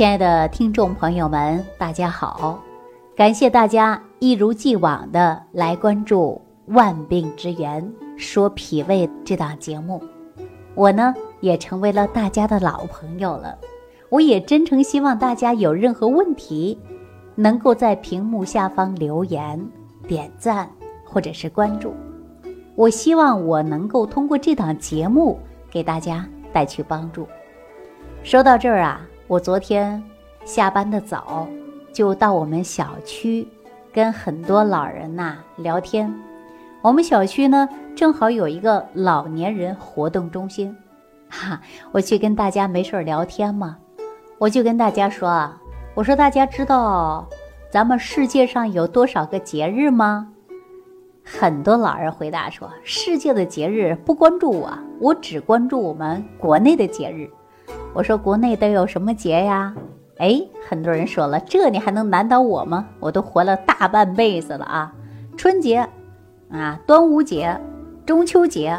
亲爱的听众朋友们，大家好！感谢大家一如既往的来关注《万病之源说脾胃》这档节目，我呢也成为了大家的老朋友了。我也真诚希望大家有任何问题，能够在屏幕下方留言、点赞或者是关注。我希望我能够通过这档节目给大家带去帮助。说到这儿啊。我昨天下班的早，就到我们小区跟很多老人呐聊天。我们小区呢正好有一个老年人活动中心，哈，我去跟大家没事儿聊天嘛，我就跟大家说啊，我说大家知道咱们世界上有多少个节日吗？很多老人回答说，世界的节日不关注我，我只关注我们国内的节日。我说国内都有什么节呀？哎，很多人说了，这你还能难倒我吗？我都活了大半辈子了啊！春节，啊，端午节，中秋节，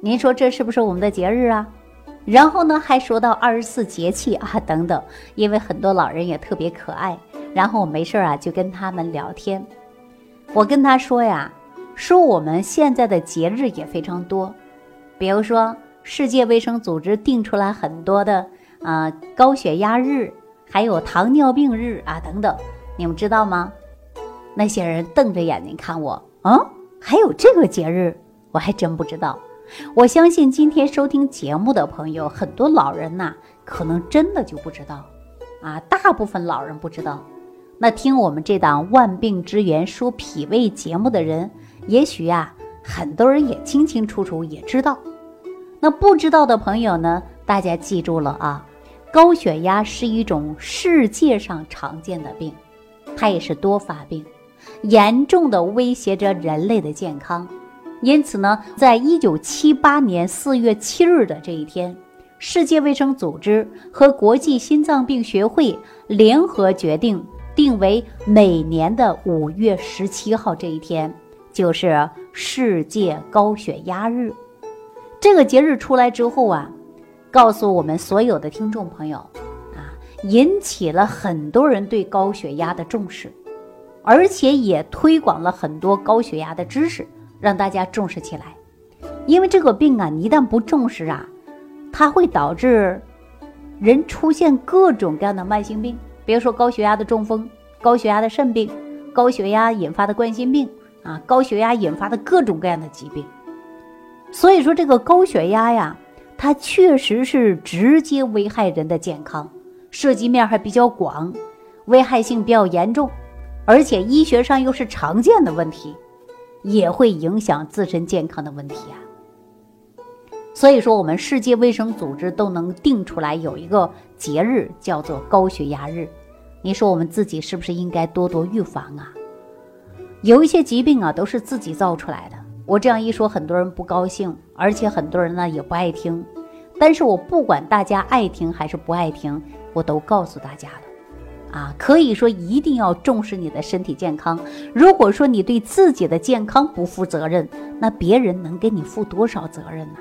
您说这是不是我们的节日啊？然后呢，还说到二十四节气啊等等，因为很多老人也特别可爱，然后我没事啊就跟他们聊天。我跟他说呀，说我们现在的节日也非常多，比如说。世界卫生组织定出来很多的啊，高血压日，还有糖尿病日啊等等，你们知道吗？那些人瞪着眼睛看我，啊，还有这个节日，我还真不知道。我相信今天收听节目的朋友，很多老人呐，可能真的就不知道，啊，大部分老人不知道。那听我们这档《万病之源说脾胃》节目的人，也许呀，很多人也清清楚楚也知道。那不知道的朋友呢？大家记住了啊，高血压是一种世界上常见的病，它也是多发病，严重的威胁着人类的健康。因此呢，在一九七八年四月七日的这一天，世界卫生组织和国际心脏病学会联合决定，定为每年的五月十七号这一天，就是世界高血压日。这个节日出来之后啊，告诉我们所有的听众朋友啊，引起了很多人对高血压的重视，而且也推广了很多高血压的知识，让大家重视起来。因为这个病啊，你一旦不重视啊，它会导致人出现各种各样的慢性病，比如说高血压的中风、高血压的肾病、高血压引发的冠心病啊，高血压引发的各种各样的疾病。所以说，这个高血压呀，它确实是直接危害人的健康，涉及面还比较广，危害性比较严重，而且医学上又是常见的问题，也会影响自身健康的问题啊。所以说，我们世界卫生组织都能定出来有一个节日叫做高血压日，你说我们自己是不是应该多多预防啊？有一些疾病啊，都是自己造出来的。我这样一说，很多人不高兴，而且很多人呢也不爱听。但是我不管大家爱听还是不爱听，我都告诉大家了，啊，可以说一定要重视你的身体健康。如果说你对自己的健康不负责任，那别人能给你负多少责任呢？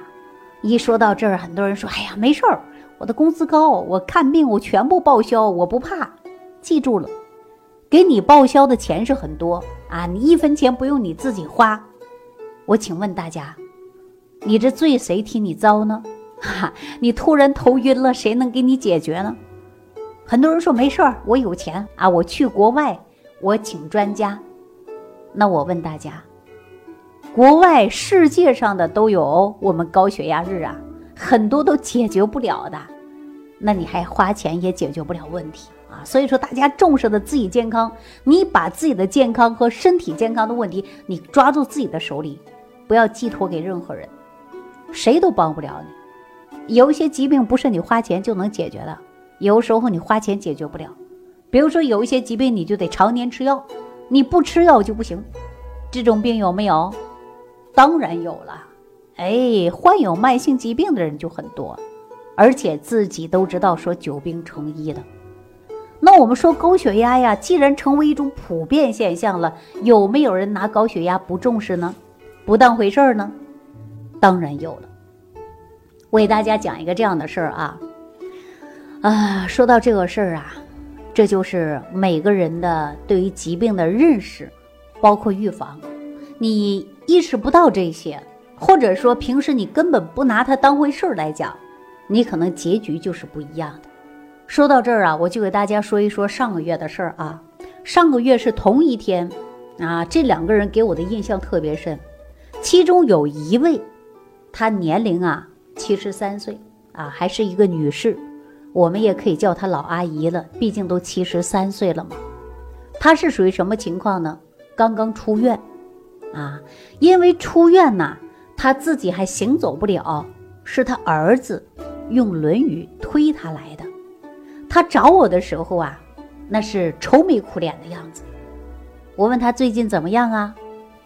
一说到这儿，很多人说：“哎呀，没事儿，我的工资高，我看病我全部报销，我不怕。”记住了，给你报销的钱是很多啊，你一分钱不用你自己花。我请问大家，你这罪谁替你遭呢？哈，你突然头晕了，谁能给你解决呢？很多人说没事儿，我有钱啊，我去国外，我请专家。那我问大家，国外世界上的都有我们高血压日啊，很多都解决不了的，那你还花钱也解决不了问题啊。所以说，大家重视的自己健康，你把自己的健康和身体健康的问题，你抓住自己的手里。不要寄托给任何人，谁都帮不了你。有一些疾病不是你花钱就能解决的，有时候你花钱解决不了。比如说有一些疾病，你就得常年吃药，你不吃药就不行。这种病有没有？当然有了。哎，患有慢性疾病的人就很多，而且自己都知道说久病成医的。那我们说高血压呀，既然成为一种普遍现象了，有没有人拿高血压不重视呢？不当回事儿呢，当然有了。我给大家讲一个这样的事儿啊，啊，说到这个事儿啊，这就是每个人的对于疾病的认识，包括预防。你意识不到这些，或者说平时你根本不拿它当回事儿来讲，你可能结局就是不一样的。说到这儿啊，我就给大家说一说上个月的事儿啊。上个月是同一天。啊，这两个人给我的印象特别深，其中有一位，她年龄啊七十三岁啊，还是一个女士，我们也可以叫她老阿姨了，毕竟都七十三岁了嘛。她是属于什么情况呢？刚刚出院，啊，因为出院呢，她自己还行走不了，是她儿子用轮椅推她来的。她找我的时候啊，那是愁眉苦脸的样子。我问他最近怎么样啊？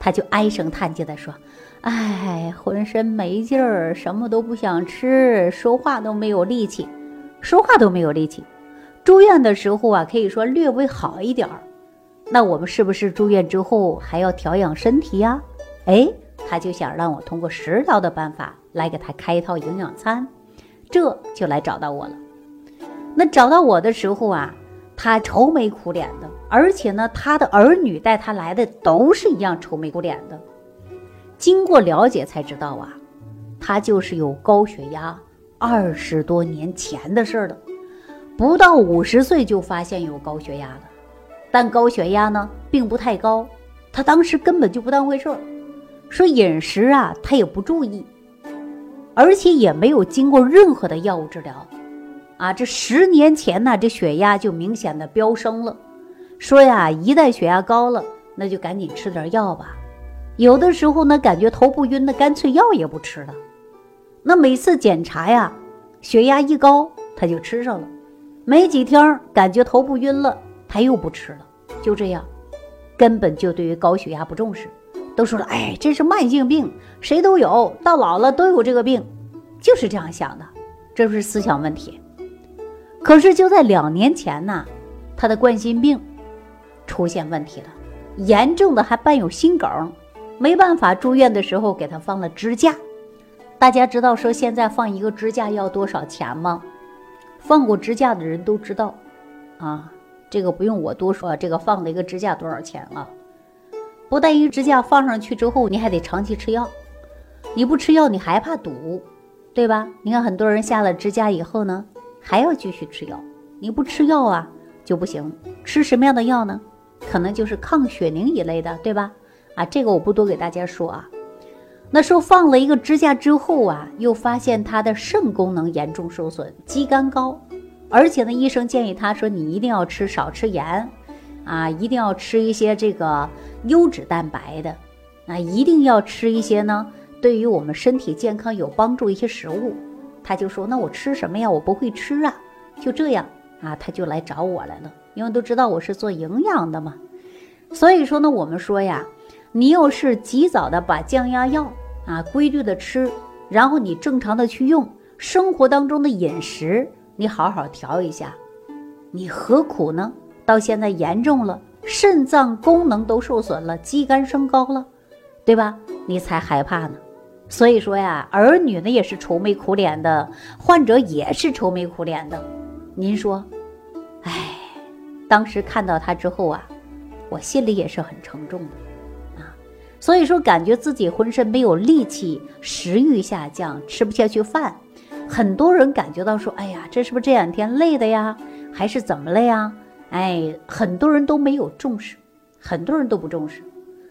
他就唉声叹气地说：“哎，浑身没劲儿，什么都不想吃，说话都没有力气，说话都没有力气。住院的时候啊，可以说略微好一点儿。那我们是不是住院之后还要调养身体呀？哎，他就想让我通过食疗的办法来给他开一套营养餐，这就来找到我了。那找到我的时候啊。”他愁眉苦脸的，而且呢，他的儿女带他来的都是一样愁眉苦脸的。经过了解才知道啊，他就是有高血压，二十多年前的事了，不到五十岁就发现有高血压了。但高血压呢，并不太高，他当时根本就不当回事儿，说饮食啊，他也不注意，而且也没有经过任何的药物治疗。啊，这十年前呢，这血压就明显的飙升了。说呀，一旦血压高了，那就赶紧吃点药吧。有的时候呢，感觉头不晕，那干脆药也不吃了。那每次检查呀，血压一高，他就吃上了。没几天，感觉头不晕了，他又不吃了。就这样，根本就对于高血压不重视，都说了，哎，这是慢性病，谁都有，到老了都有这个病，就是这样想的，这不是思想问题。可是就在两年前呢，他的冠心病出现问题了，严重的还伴有心梗，没办法住院的时候给他放了支架。大家知道说现在放一个支架要多少钱吗？放过支架的人都知道，啊，这个不用我多说，这个放的一个支架多少钱啊？不但一个支架放上去之后，你还得长期吃药，你不吃药你还怕堵，对吧？你看很多人下了支架以后呢。还要继续吃药，你不吃药啊就不行。吃什么样的药呢？可能就是抗血凝一类的，对吧？啊，这个我不多给大家说啊。那说放了一个支架之后啊，又发现他的肾功能严重受损，肌酐高，而且呢，医生建议他说你一定要吃少吃盐，啊，一定要吃一些这个优质蛋白的，啊，一定要吃一些呢，对于我们身体健康有帮助一些食物。他就说：“那我吃什么呀？我不会吃啊。”就这样啊，他就来找我来了，因为都知道我是做营养的嘛。所以说呢，我们说呀，你要是及早的把降压药啊规律的吃，然后你正常的去用，生活当中的饮食你好好调一下，你何苦呢？到现在严重了，肾脏功能都受损了，肌酐升高了，对吧？你才害怕呢。所以说呀，儿女呢也是愁眉苦脸的，患者也是愁眉苦脸的。您说，哎，当时看到他之后啊，我心里也是很沉重的啊。所以说，感觉自己浑身没有力气，食欲下降，吃不下去饭。很多人感觉到说，哎呀，这是不是这两天累的呀，还是怎么了呀？哎，很多人都没有重视，很多人都不重视。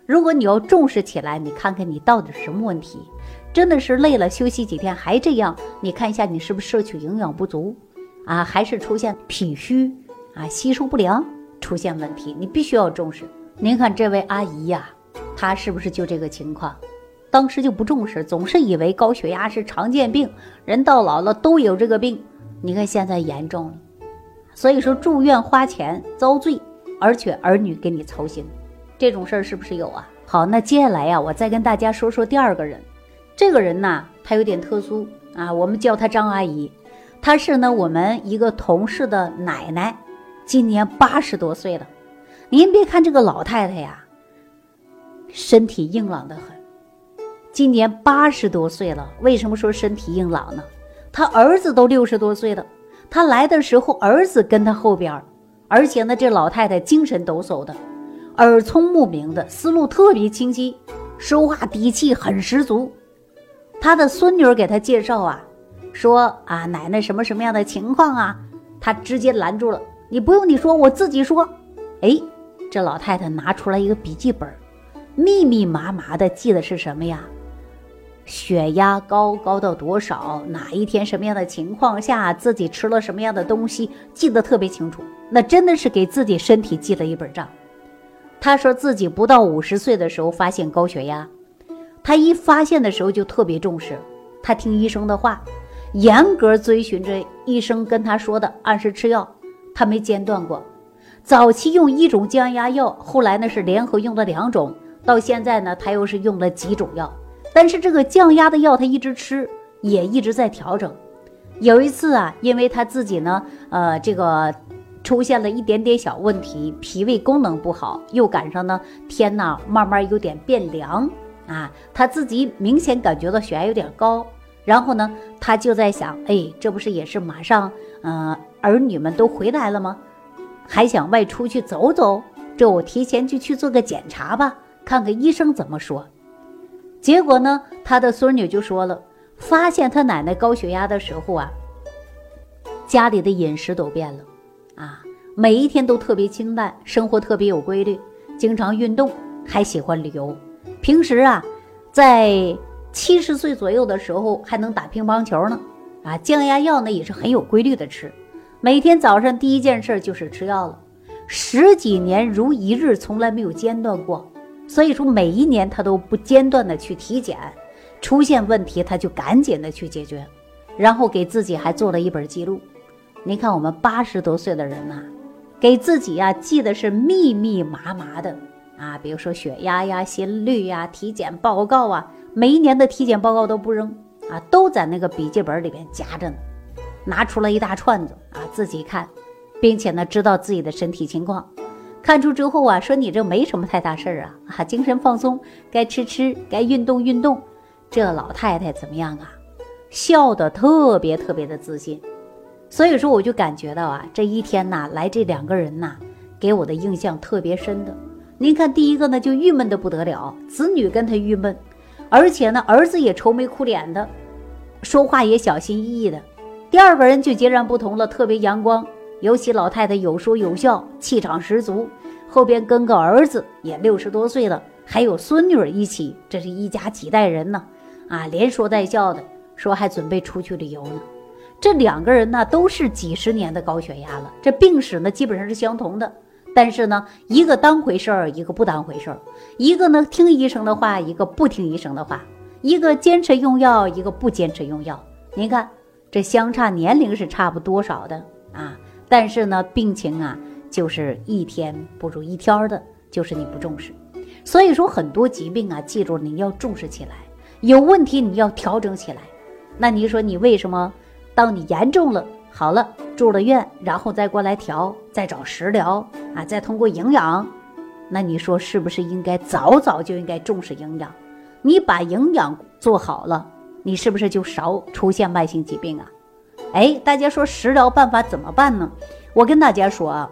如果你要重视起来，你看看你到底什么问题？真的是累了，休息几天还这样？你看一下你是不是摄取营养不足啊？还是出现脾虚啊？吸收不良出现问题？你必须要重视。您看这位阿姨呀，她是不是就这个情况？当时就不重视，总是以为高血压是常见病，人到老了都有这个病。你看现在严重了，所以说住院花钱遭罪，而且儿女给你操心。这种事儿是不是有啊？好，那接下来呀，我再跟大家说说第二个人。这个人呢，他有点特殊啊，我们叫他张阿姨。她是呢我们一个同事的奶奶，今年八十多岁了。您别看这个老太太呀，身体硬朗的很。今年八十多岁了，为什么说身体硬朗呢？他儿子都六十多岁了，他来的时候，儿子跟他后边，而且呢，这老太太精神抖擞的，耳聪目明的，思路特别清晰，说话底气很十足。他的孙女给他介绍啊，说啊，奶奶什么什么样的情况啊？他直接拦住了，你不用你说，我自己说。哎，这老太太拿出来一个笔记本，密密麻麻的记的是什么呀？血压高高到多少？哪一天什么样的情况下自己吃了什么样的东西？记得特别清楚。那真的是给自己身体记了一本账。他说自己不到五十岁的时候发现高血压，他一发现的时候就特别重视，他听医生的话，严格遵循着医生跟他说的，按时吃药，他没间断过。早期用一种降压药，后来呢是联合用了两种，到现在呢他又是用了几种药。但是这个降压的药他一直吃，也一直在调整。有一次啊，因为他自己呢，呃，这个出现了一点点小问题，脾胃功能不好，又赶上呢天呐慢慢有点变凉啊，他自己明显感觉到血压有点高。然后呢，他就在想，哎，这不是也是马上，嗯，儿女们都回来了吗？还想外出去走走，这我提前就去做个检查吧，看看医生怎么说。结果呢，他的孙女就说了，发现他奶奶高血压的时候啊，家里的饮食都变了，每一天都特别清淡，生活特别有规律，经常运动，还喜欢旅游。平时啊，在七十岁左右的时候还能打乒乓球呢，啊，降压药呢也是很有规律的吃，每天早上第一件事就是吃药了，十几年如一日，从来没有间断过。所以说，每一年他都不间断的去体检，出现问题他就赶紧的去解决，然后给自己还做了一本记录。你看我们八十多岁的人呐，给自己呀记得是密密麻麻的啊，比如说血压呀、心率呀、体检报告啊，每一年的体检报告都不扔啊，都在那个笔记本里边夹着呢，拿出了一大串子啊，自己看，并且呢知道自己的身体情况。看出之后啊，说你这没什么太大事儿啊，啊，精神放松，该吃吃，该运动运动。这老太太怎么样啊？笑得特别特别的自信。所以说，我就感觉到啊，这一天呐，来这两个人呐，给我的印象特别深的。您看，第一个呢就郁闷的不得了，子女跟他郁闷，而且呢儿子也愁眉苦脸的，说话也小心翼翼的。第二个人就截然不同了，特别阳光。尤其老太太有说有笑，气场十足，后边跟个儿子也六十多岁了，还有孙女儿一起，这是一家几代人呢，啊，连说带笑的，说还准备出去旅游呢。这两个人呢，都是几十年的高血压了，这病史呢基本上是相同的，但是呢，一个当回事儿，一个不当回事儿，一个呢听医生的话，一个不听医生的话，一个坚持用药，一个不坚持用药。您看这相差年龄是差不多少的啊？但是呢，病情啊，就是一天不如一天的，就是你不重视。所以说，很多疾病啊，记住你要重视起来，有问题你要调整起来。那你说你为什么，当你严重了，好了，住了院，然后再过来调，再找食疗啊，再通过营养，那你说是不是应该早早就应该重视营养？你把营养做好了，你是不是就少出现慢性疾病啊？哎，大家说食疗办法怎么办呢？我跟大家说啊，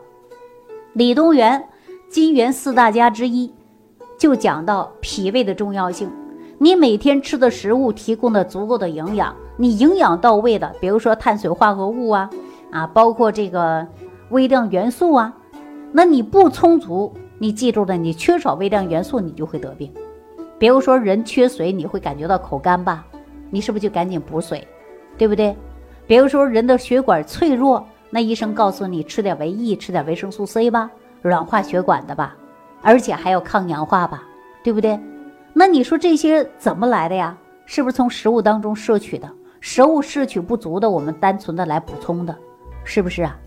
李东垣金元四大家之一就讲到脾胃的重要性。你每天吃的食物提供的足够的营养，你营养到位的，比如说碳水化合物啊，啊，包括这个微量元素啊，那你不充足，你记住了，你缺少微量元素，你就会得病。比如说人缺水，你会感觉到口干吧？你是不是就赶紧补水，对不对？比如说人的血管脆弱，那医生告诉你吃点维 E，吃点维生素 C 吧，软化血管的吧，而且还要抗氧化吧，对不对？那你说这些怎么来的呀？是不是从食物当中摄取的？食物摄取不足的，我们单纯的来补充的，是不是啊？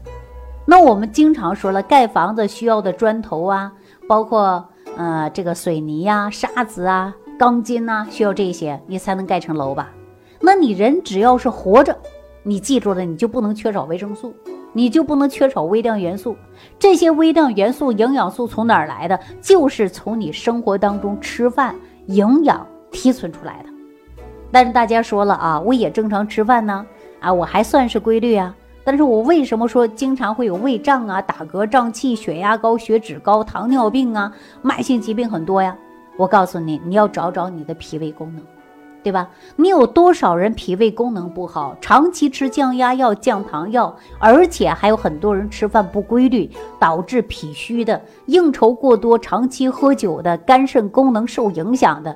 那我们经常说了，盖房子需要的砖头啊，包括呃这个水泥呀、沙子啊、钢筋呐，需要这些你才能盖成楼吧？那你人只要是活着。你记住了，你就不能缺少维生素，你就不能缺少微量元素。这些微量元素、营养素从哪儿来的？就是从你生活当中吃饭营养提存出来的。但是大家说了啊，我也正常吃饭呢，啊，我还算是规律啊。但是我为什么说经常会有胃胀啊、打嗝、胀气、血压高、血脂高、糖尿病啊、慢性疾病很多呀？我告诉你，你要找找你的脾胃功能，对吧？你有多少人脾胃功能不好，长期吃降压药、降糖药，而且还有很多人吃饭不规律，导致脾虚的、应酬过多、长期喝酒的、肝肾功能受影响的。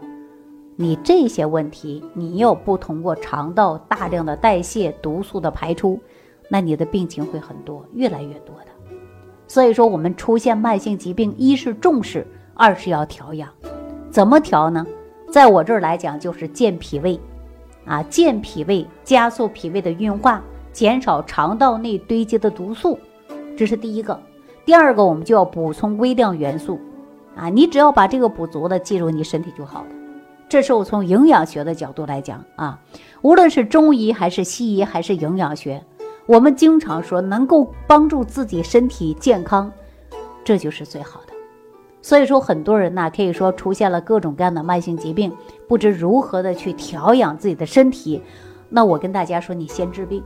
你这些问题，你又不通过肠道大量的代谢、毒素的排出。那你的病情会很多，越来越多的。所以说，我们出现慢性疾病，一是重视，二是要调养。怎么调呢？在我这儿来讲，就是健脾胃，啊，健脾胃，加速脾胃的运化，减少肠道内堆积的毒素，这是第一个。第二个，我们就要补充微量元素，啊，你只要把这个补足了，记住你身体就好了。这是我从营养学的角度来讲啊，无论是中医还是西医还是营养学。我们经常说，能够帮助自己身体健康，这就是最好的。所以说，很多人呢，可以说出现了各种各样的慢性疾病，不知如何的去调养自己的身体。那我跟大家说，你先治病，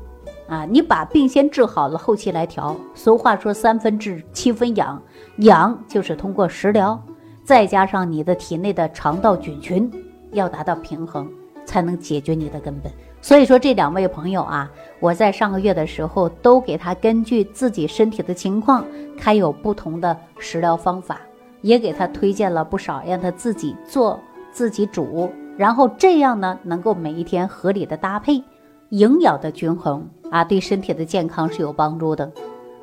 啊，你把病先治好了，后期来调。俗话说，三分治，七分养。养就是通过食疗，再加上你的体内的肠道菌群要达到平衡，才能解决你的根本。所以说，这两位朋友啊，我在上个月的时候都给他根据自己身体的情况开有不同的食疗方法，也给他推荐了不少，让他自己做、自己煮，然后这样呢，能够每一天合理的搭配，营养的均衡啊，对身体的健康是有帮助的。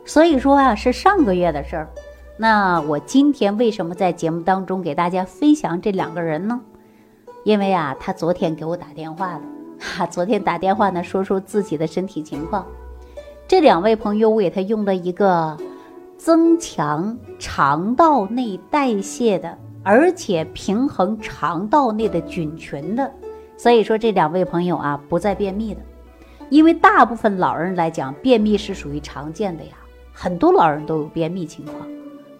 所以说啊，是上个月的事儿。那我今天为什么在节目当中给大家分享这两个人呢？因为啊，他昨天给我打电话了。哈，昨天打电话呢，说说自己的身体情况。这两位朋友，我给他用了一个增强肠道内代谢的，而且平衡肠道内的菌群的。所以说，这两位朋友啊，不再便秘的。因为大部分老人来讲，便秘是属于常见的呀，很多老人都有便秘情况。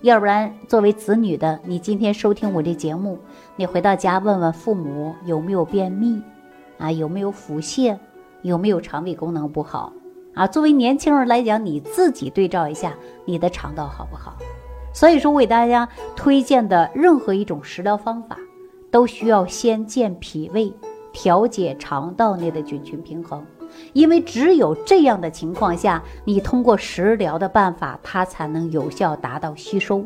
要不然，作为子女的，你今天收听我这节目，你回到家问问父母有没有便秘。啊，有没有腹泻？有没有肠胃功能不好？啊，作为年轻人来讲，你自己对照一下，你的肠道好不好？所以说，我给大家推荐的任何一种食疗方法，都需要先健脾胃，调节肠道内的菌群平衡。因为只有这样的情况下，你通过食疗的办法，它才能有效达到吸收。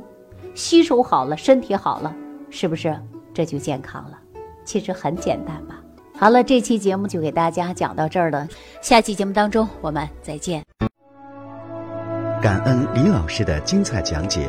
吸收好了，身体好了，是不是这就健康了？其实很简单吧。好了，这期节目就给大家讲到这儿了。下期节目当中，我们再见。感恩李老师的精彩讲解。